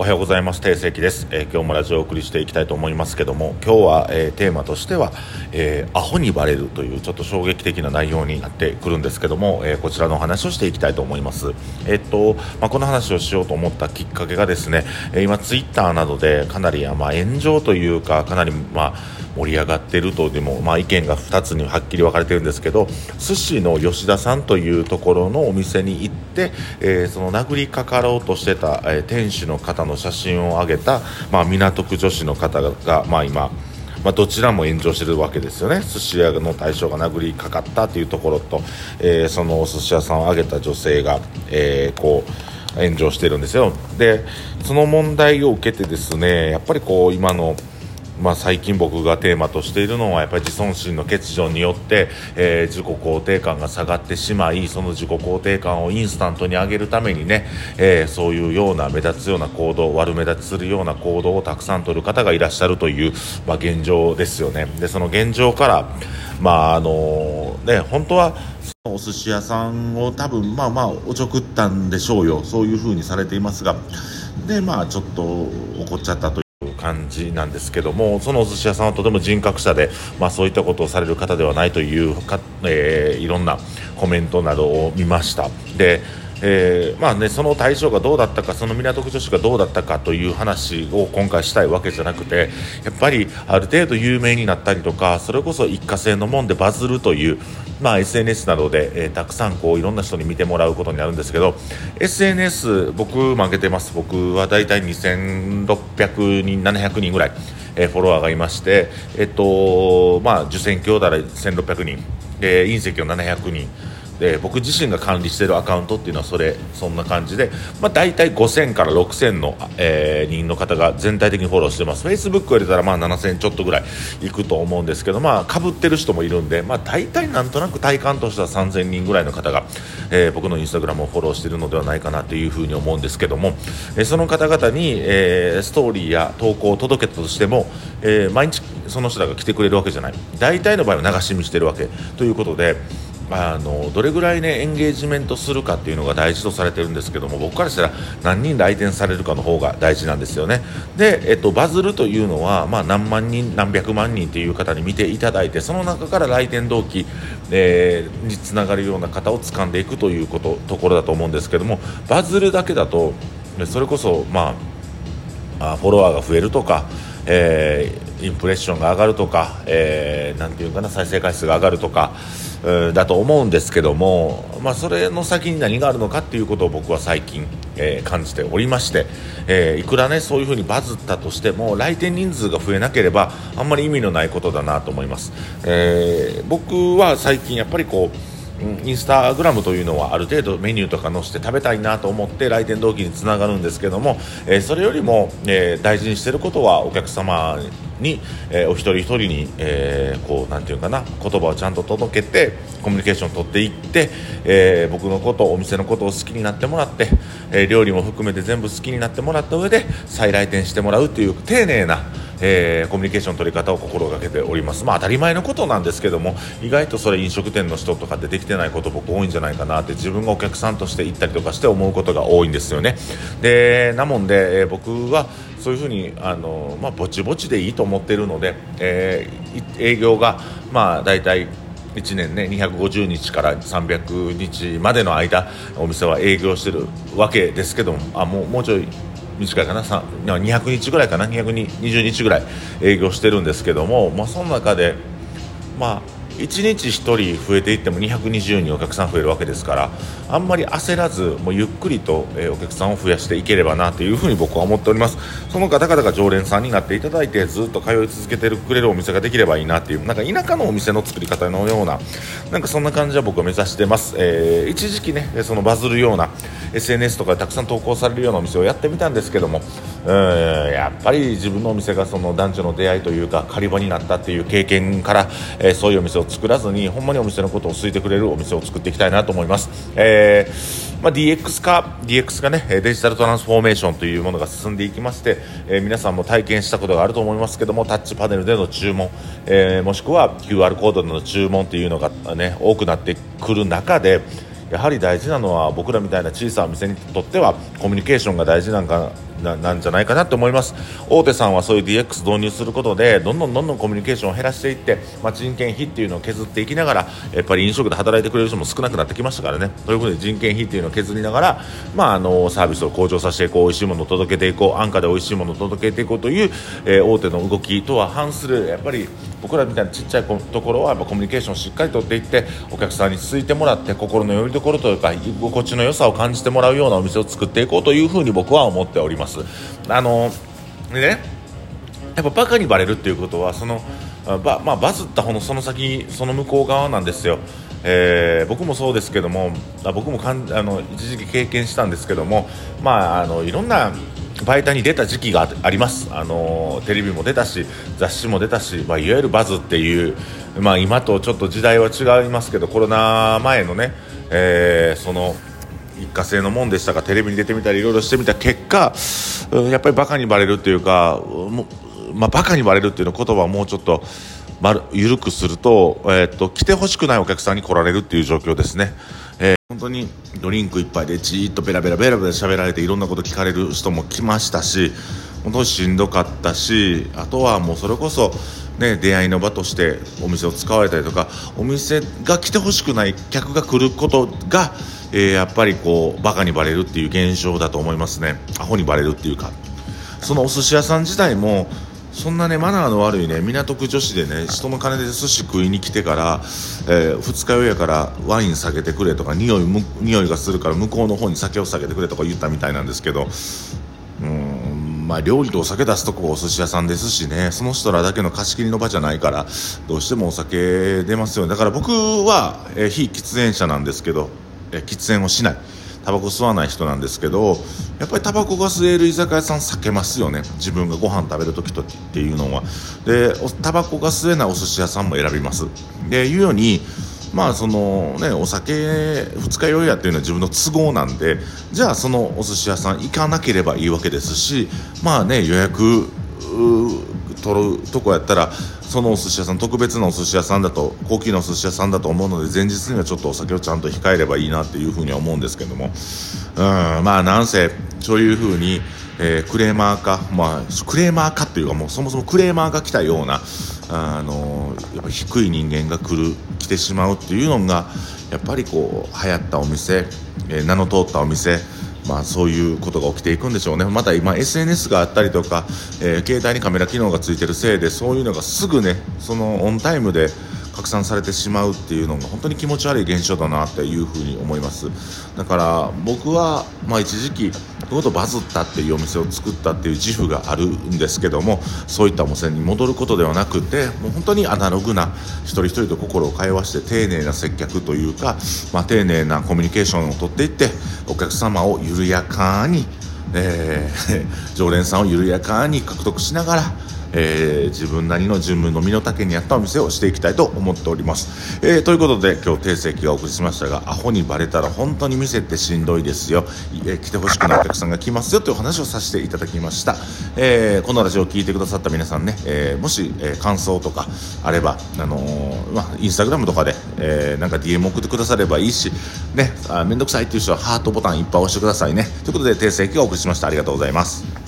おはようございます。定石です、えー今日もラジオをお送りしていきたいと思いますけども今日は、えーテーマとしては、えーアホにバレるというちょっと衝撃的な内容になってくるんですけども、えーこちらのお話をしていきたいと思います。えっと、まあ、この話をしようと思ったきっかけがですね、えー今ツイッターなどでかなり、まあ、炎上というかかなり、まあ盛り上がっているとでも、まあ、意見が2つにはっきり分かれてるんですけど寿司の吉田さんというところのお店に行って、えーその殴りかかろうとしてた、えー店主の方の写真を上げた、まあ、港区女子の方が、まあ、今、まあ、どちらも炎上してるわけですよね。寿司屋の大将が殴りかかったというところと、えーそのお寿司屋さんを挙げた女性が、えーこう炎上してるんですよ。でその問題を受けてですねやっぱりこう今のまあ、最近僕がテーマとしているのはやっぱり自尊心の欠如によって、えー自己肯定感が下がってしまいその自己肯定感をインスタントに上げるためにね、えーそういうような目立つような行動悪目立ちするような行動をたくさん取る方がいらっしゃるという、まあ、現状ですよね。でその現状からまああのね本当はお寿司屋さんを多分まあまあおちょくったんでしょうよ。そういうふうにされていますがでまあちょっと怒っちゃったと感じなんですけどもそのお寿司屋さんはとても人格者で、まあ、そういったことをされる方ではないというか、えーいろんなコメントなどを見ました。で、えーまあね、その対象がどうだったかその港区女子がどうだったかという話を今回したいわけじゃなくてやっぱりある程度有名になったりとかそれこそ一過性のもんでバズるという、まあ、SNS などで、えーたくさんこういろんな人に見てもらうことになるんですけど SNS 僕負けてます。僕は大体2600人700人ぐらい、えーフォロワーがいましてえっとまあ受選教だら1600人。で隕石を700人。で僕自身が管理しているアカウントっていうのはそれそんな感じで、まあ、大体5000から6000の、えー人の方が全体的にフォローしてます Facebook を入れたらまあ7000ちょっとぐらいいくと思うんですけどまあかぶってる人もいるんで、まあ、大体なんとなく体感としては3000人ぐらいの方が、えー僕のインスタグラムをフォローしているのではないかなというふうに思うんですけども、えーその方々に、えーストーリーや投稿を届けたとしても、えー毎日その人らが来てくれるわけじゃない大体の場合は流し見してるわけということで。あのどれぐらい、ね、エンゲージメントするかっていうのが大事とされてるんですけども僕からしたら何人来店されるかの方が大事なんですよね。で、えっと、バズるというのは、まあ、何万人何百万人という方に見ていただいてその中から来店動機、えーにつながるような方を掴んでいくということところだと思うんですけどもバズるだけだとそれこそまあフォロワーが増えるとか、えーインプレッションが上がるとか、えーていうかな再生回数が上がるとか、だと思うんですけども、まあ、それの先に何があるのかっていうことを僕は最近、えー感じておりまして、えーいくらねそういうふうにバズったとしても来店人数が増えなければあんまり意味のないことだなと思います、えー僕は最近やっぱりこうインスタグラムというのはある程度メニューとか載せて食べたいなと思って来店動機につながるんですけども、えーそれよりも、えー大事にしてることはお客様に、えーお一人一人に、えーこうなんていうかな言葉をちゃんと届けてコミュニケーションを取っていって、えー僕のことお店のことを好きになってもらって、えー料理も含めて全部好きになってもらった上で再来店してもらうという丁寧なえーコミュニケーション取り方を心がけております、まあ、当たり前のことなんですけども意外とそれ飲食店の人とかでできてないこと僕多いんじゃないかなって自分がお客さんとして行ったりとかして思うことが多いんですよね。でなもんで、えー僕はそういうふうにあの、まあ、ぼちぼちでいいと思ってるので、えー営業がまあ大体1年ね250日から300日までの間お店は営業してるわけですけどもあもうもうちょい短いかな？200日ぐらいかな？220日ぐらい営業してるんですけども、まあ、その中で、まあ、1日1人増えていっても220人お客さん増えるわけですからあんまり焦らずもうゆっくりと、えお客さんを増やしていければなというふうに僕は思っております。その方々が常連さんになっていただいてずっと通い続けてくれるお店ができればいいなっていうなんか田舎のお店の作り方のようななんかそんな感じは僕は目指してます、えー一時期ねそのバズるような SNS とかでたくさん投稿されるようなお店をやってみたんですけどもうんやっぱり自分のお店がその男女の出会いというか狩り場になったっていう経験から、えーそういうお店を作らずにほんまにお店のことを好いてくれるお店を作っていきたいなと思います、えーまあ、DX 化 DX がねデジタルトランスフォーメーションというものが進んでいきまして、えー皆さんも体験したことがあると思いますけどもタッチパネルでの注文、えもしくは QR コードでの注文というのが、ね、多くなってくる中でやはり大事なのは僕らみたいな小さなお店にとってはコミュニケーションが大事なんかななんじゃないかなと思います。大手さんはそういう DX 導入することでどんどんどんどんコミュニケーションを減らしていって、まあ、人件費っていうのを削っていきながらやっぱり飲食で働いてくれる人も少なくなってきましたからね。ということで人件費っていうのを削りながら、まあ、あのサービスを向上させていこう美味しいものを届けていこう安価で美味しいものを届けていこうという、えー、大手の動きとは反するやっぱり僕らみたいなちっちゃいところはやっぱコミュニケーションをしっかりとっていってお客さんに続いてもらって心のよりどころというか居心地の良さを感じてもらうようなお店を作っていこうというふうに僕は思っております。あのねやっぱバカにバレるっていうことはそのバ,、まあ、バズった方のその先その向こう側なんですよ。えー、僕もそうですけども僕もかんあの一時期経験したんですけども、まあ、あのいろんな媒体に出た時期があります。あのテレビも出たし雑誌も出たし、まあ、いわゆるバズっていう、まあ、今とちょっと時代は違いますけどコロナ前のね、えー、その一過性のもんでしたがテレビに出てみたりいろいろしてみた結果やっぱりバカにバレるっていうかまあ、バカにバレるっていう言葉をもうちょっと丸緩くすると,、えー、っと来てほしくないお客さんに来られるっていう状況ですね。え、本当にドリンク一杯でじーっとベラベラベラベラ喋られていろんなこと聞かれる人も来ましたし本当にしんどかったしあとはもうそれこそ、ね、出会いの場としてお店を使われたりとかお店が来てほしくない客が来ることが、えー、やっぱりこうバカにバレるっていう現象だと思いますね。アホにバレるっていうか。そのお寿司屋さん自体もそんなねマナーの悪いね港区女子でね人の金で寿司食いに来てから、えー、二日酔いやからワイン下げてくれとか匂い匂いがするから向こうの方に酒を下げてくれとか言ったみたいなんですけど。うんまあ料理とお酒出すとこお寿司屋さんですしね。その人らだけの貸し切りの場じゃないからどうしてもお酒出ますよね。だから僕は、えー、非喫煙者なんですけど、喫煙をしない。タバコ吸わない人なんですけどやっぱりタバコが吸える居酒屋さん避けますよね。自分がご飯食べる時とっていうのは。でタバコが吸えないお寿司屋さんも選びます。でいうようにまあそのねお酒二日酔いやっていうのは自分の都合なんでじゃあそのお寿司屋さん行かなければいいわけですしまあね予約取るとこやったらそのお寿司屋さん特別なお寿司屋さんだと高級なお寿司屋さんだと思うので前日にはちょっとお酒をちゃんと控えればいいなっていうふうには思うんですけども。うんまあなんせそういうふうに、えー、クレーマーかまあクレーマーかっていうかもうそもそもクレーマーが来たようなあのやっぱ低い人間が来る来てしまうっていうのがやっぱりこう流行ったお店、えー、名の通ったお店まあ、そういうことが起きていくんでしょうね、また今、SNS があったりとか、えー、携帯にカメラ機能がついてるせいで、そういうのがすぐね、そのオンタイムで拡散されてしまうっていうのが本当に気持ち悪い現象だなっていうふうに思います。だから僕は、まあ、一時期ほどバズったっていうお店を作ったっていう自負があるんですけどもそういったお店に戻ることではなくてもう本当にアナログな一人一人と心を通わして丁寧な接客というか、まあ、丁寧なコミュニケーションをとっていってお客様を緩やかに、えー、常連さんを緩やかに獲得しながらえー、自分なりの自分の身の丈に合ったお店をしていきたいと思っております、えー、ということで今日定石がお送りしましたがアホにバレたら本当に店ってしんどいですよ、えー、来てほしくないお客さんが来ますよという話をさせていただきました、えこのラジオを聞いてくださった皆さんね、えもし、え感想とかあればあのまあ、インスタグラムとかで、えなんか DM 送ってくださればいいしねあめんどくさいっていう人はハートボタンいっぱい押してくださいね。ということで定石がお送りしました。ありがとうございます。